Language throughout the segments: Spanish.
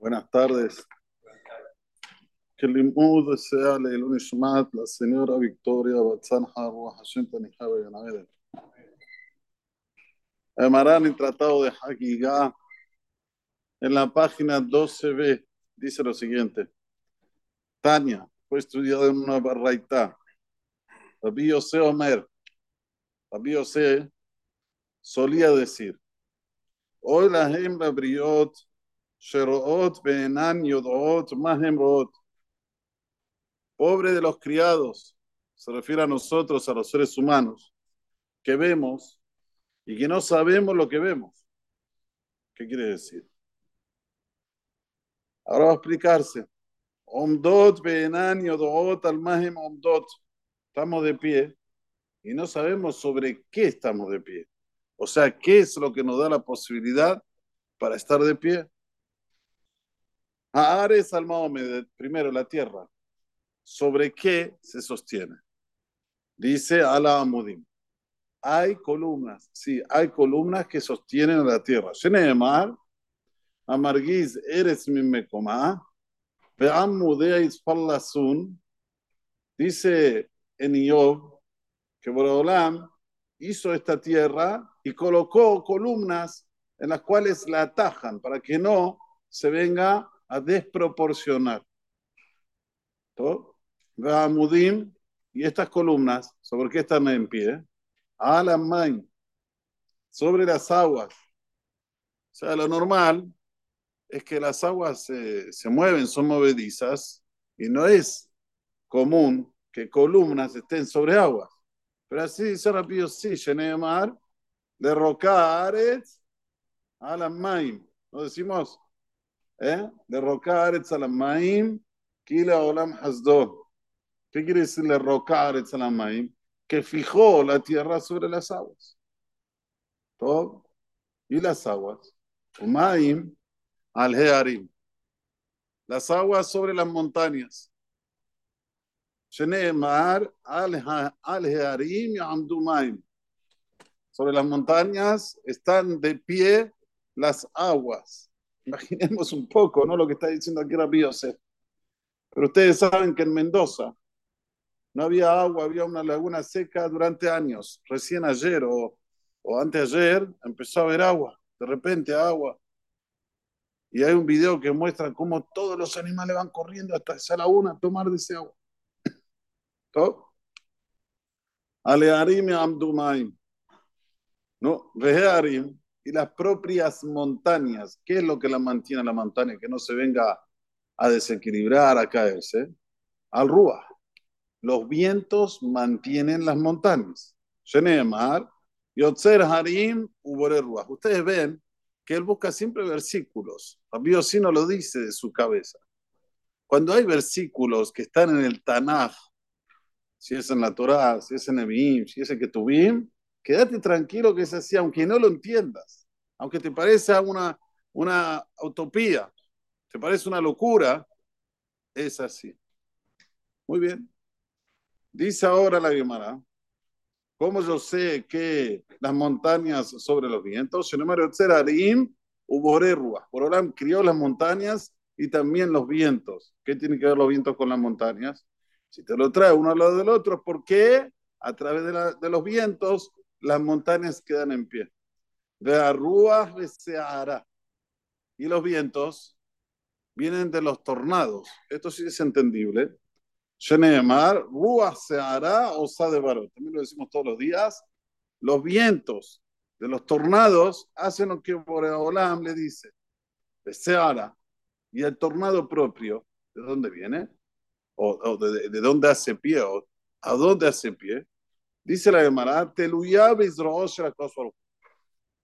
Buenas tardes. Que el limud sea Leilun Ishmat, la señora Victoria Batzan Harwa Hashem Tanihaba Yanavede. Amarán el Tratado de Hagigá, en la página 12b, dice lo siguiente. Tania fue estudiada en una barraita. Rabbi Yose Omer. Rabbi Yose solía decir, hoy la hembra briot Sheroot Benan Yodot Mahem Root. Pobre de los criados, se refiere a nosotros, a los seres humanos, que vemos y que no sabemos lo que vemos. ¿Qué quiere decir? Ahora va a explicarse. Omdot Benan Yodot al Mahem Omdot. Estamos de pie y no sabemos sobre qué estamos de pie. O sea, ¿qué es lo que nos da la posibilidad para estar de pie? Ares al primero la tierra. ¿Sobre qué se sostiene? Dice Ala Amudim. Hay columnas, sí, hay columnas que sostienen la tierra. Sheneemar, Amargiz eres mimekoma, Ve'amudea ispallasun, dice en Iob que Borolam hizo esta tierra y colocó columnas en las cuales la atajan para que no se venga a desproporcionar. Mudim y estas columnas, ¿sobre qué están en pie? Alamain, sobre las aguas. O sea, lo normal es que las aguas se, se mueven, son movedizas, y no es común que columnas estén sobre aguas. Pero así dice rápido, sí, Shenemar, de Rocares, Alamain. ¿No decimos? ¿Eh? Derrocar Etzalamaim, Kila Olam Hasdo. ¿Qué quiere decir derrocar Etzalamaim? Que fijó la tierra sobre las aguas. ¿Todo? Y las aguas. Umaim al Hearim. Las aguas sobre las montañas. Sheneemar al Hearim y Amdumaim. Sobre las montañas están de pie las aguas. Imaginemos un poco, ¿no? Lo que está diciendo aquí Rabbi Yosef. Pero ustedes saben que en Mendoza no había agua, había una laguna seca durante años. Recién ayer o, o anteayer empezó a haber agua. De repente agua. Y hay un video que muestra cómo todos los animales van corriendo hasta esa laguna a tomar de ese agua. ¿Todo? Alearim Amdumaim. No, Rehearim y las propias montañas. ¿Qué es lo que la mantiene la montaña? Que no se venga a desequilibrar, a caerse. Al Rúa. Los vientos mantienen las montañas. Sheneemar, Yotzer Harim, Ubore Rúa. Ustedes ven que él busca siempre versículos. Rabbi no lo dice de su cabeza. Cuando hay versículos que están en el Tanaj, si es en la Torah, si es en Ebim, si es en Ketubim, quédate tranquilo que es así, aunque no lo entiendas, aunque te parezca una, una utopía, te parece una locura, es así. Muy bien. Dice ahora la Guimara, ¿cómo yo sé que las montañas sobre los vientos? Borolam crió las montañas y también los vientos. ¿Qué tiene que ver los vientos con las montañas? Si te lo trae uno al lado del otro, ¿por qué? A través de, de los vientos las montañas quedan en pie. Y los vientos vienen de los tornados. Esto sí es entendible. Sheneemar, Rúa se hará o Sadebarot. También lo decimos todos los días. Los vientos de los tornados hacen lo que Boreolam le dice. Se hará. Y el tornado propio, ¿de dónde viene? ¿O, de, de, dónde hace pie? ¿O a dónde hace pie? Dice la Gemara,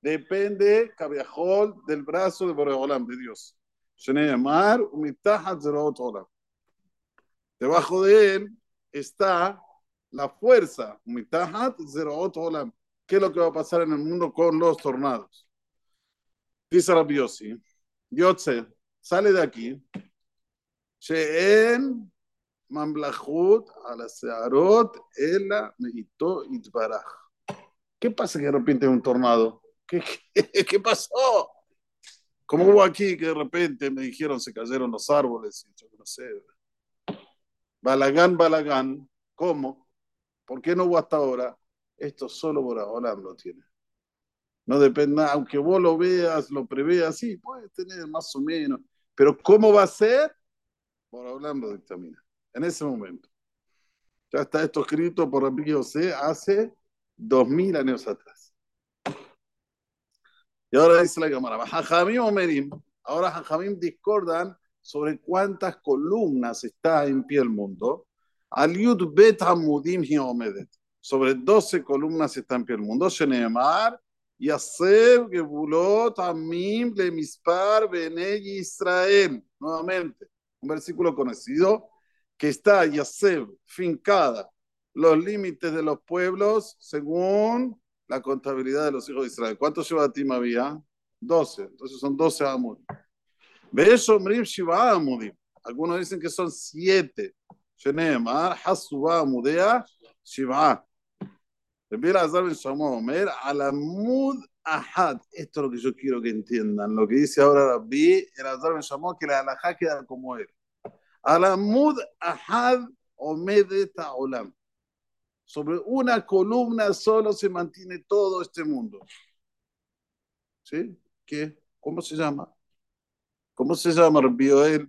Depende, cabiajol, del brazo de Boreolam, de Dios. Debajo de él está la fuerza. ¿Qué es lo que va a pasar en el mundo con los tornados? Dice Rabbi Yossi, Yotze, sale de aquí. Sheen Mamlahut a Searot, Ela, Meito, Itbaraj. ¿Qué pasa que de repente hay un tornado? ¿Qué, pasó? Como hubo aquí que de repente me dijeron se cayeron los árboles, y yo no sé. Balagán, Balagán, ¿cómo? ¿Por qué no hubo hasta ahora? Esto solo Boraholam lo tiene. No depende, aunque vos lo veas, lo preveas, sí, puede tener más o menos, pero ¿cómo va a ser? Boraholam lo dictamina, en ese momento. Ya está esto escrito por Rabbi José hace dos mil años atrás. Y ahora dice la cámara, Jajamim Omerim, ahora Jajamim discordan sobre cuántas columnas está en pie el mundo. Al Yud Bet Hamudim Omedet. Sobre 12 columnas está en pie el mundo. Shenemar, Yasser, Gebulot, Amim, Lemispar, Bene Israel. Nuevamente, un versículo conocido que está Yaseb fincada los límites de los pueblos según la contabilidad de los hijos de Israel. ¿Cuántos Shebatim había? 12. Entonces son 12 Amudim. eso Shiva Amudim. Algunos dicen que son 7. Sheneemar, Hasuba Amudea, Shiva. Rabbi Azar ben Shamuel Omer, Alamud Ahad. Esto es lo que yo quiero que entiendan. Lo que dice ahora Rabbi, el Azar ben Shamuel, que la halajá queda como Alamud Ahad Omedet Olam. Sobre una columna solo se mantiene todo este mundo. ¿Sí? ¿Qué? ¿Cómo se llama? ¿Cómo se llama Rabbi Yoel?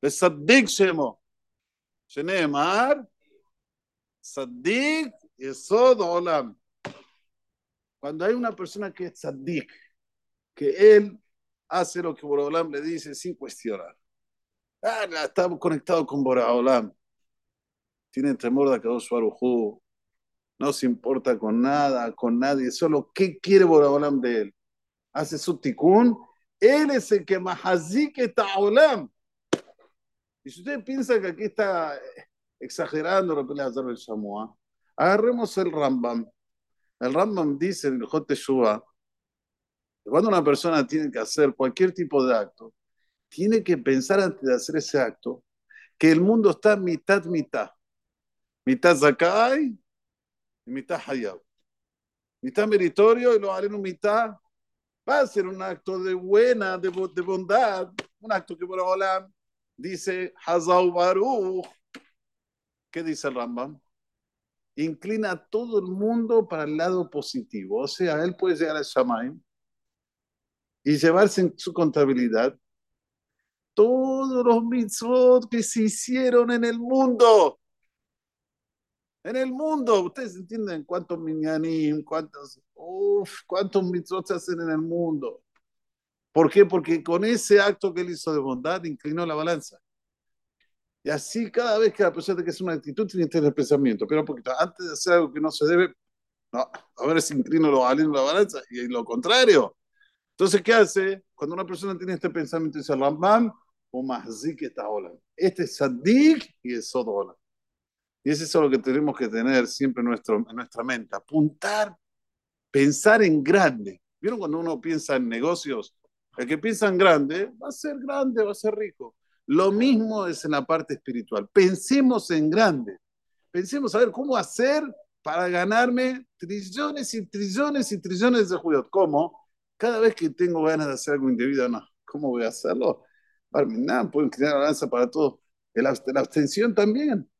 Besaddik Shemo. Sheneemar. Saddik Yesod Olam. Cuando hay una persona que es saddik, que él hace lo que Borolam le dice sin cuestionar. Ah, está conectado con Boraholam. Tiene temor de Akadosh Baruj No se importa con nada, con nadie. Solo qué quiere Boraholam de él. Hace su tikkun. Él es el que que está olam. Y si usted piensa que aquí está exagerando lo que le hace el Shamua, agarremos el Rambam. El Rambam dice en el Jote Shua, cuando una persona tiene que hacer cualquier tipo de acto, tiene que pensar antes de hacer ese acto que el mundo está mitad, mitad. Mitad Zakai y mitad Hayab. Mitad meritorio y lo haré en mitad. Va a ser un acto de buena, de, bondad, un acto que por ahora dice Hazau Baruch. ¿Qué dice el Rambam? Inclina a todo el mundo para el lado positivo. O sea, él puede llegar al Shamaim y llevarse en su contabilidad todos los mitzvot que se hicieron en el mundo. En el mundo, ustedes entienden cuántos minyanim, cuántos, uf, cuántos mitzvot se hacen en el mundo. ¿Por qué? Porque con ese acto que él hizo de bondad inclinó la balanza. Y así cada vez que la persona tiene que hacer una actitud tiene que tener pensamiento. Pero porque antes de hacer algo que no se debe, no, a ver si inclino lo la balanza y lo contrario. Entonces, ¿qué hace? Cuando una persona tiene este pensamiento, dice Rambam, o Mahzik está Este es Sadik y es Sodola. Y eso es lo que tenemos que tener siempre en, nuestro, en nuestra mente. Apuntar, pensar en grande. ¿Vieron cuando uno piensa en negocios? El que piensa en grande va a ser grande, va a ser rico. Lo mismo es en la parte espiritual. Pensemos en grande. Pensemos a ver cómo hacer para ganarme trillones y trillones y trillones de judíos. ¿Cómo? Cada vez que tengo ganas de hacer algo indebido, no. ¿Cómo voy a hacerlo? Barminan, pueden crear la balanza para todo. La abstención también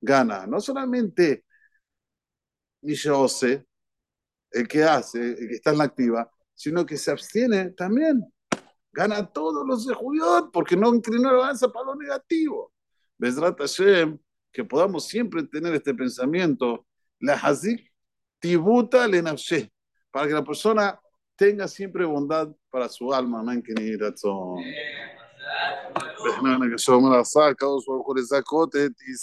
gana. No solamente Mishose, el que hace, el que está en la activa, sino que se abstiene también. Gana todos los de Judíos porque no inclinó la balanza para lo negativo. Besrat Hashem, que podamos siempre tener este pensamiento, la Hazik tibuta le para que la persona tenga siempre bondad para su alma. Amén, que ni razón.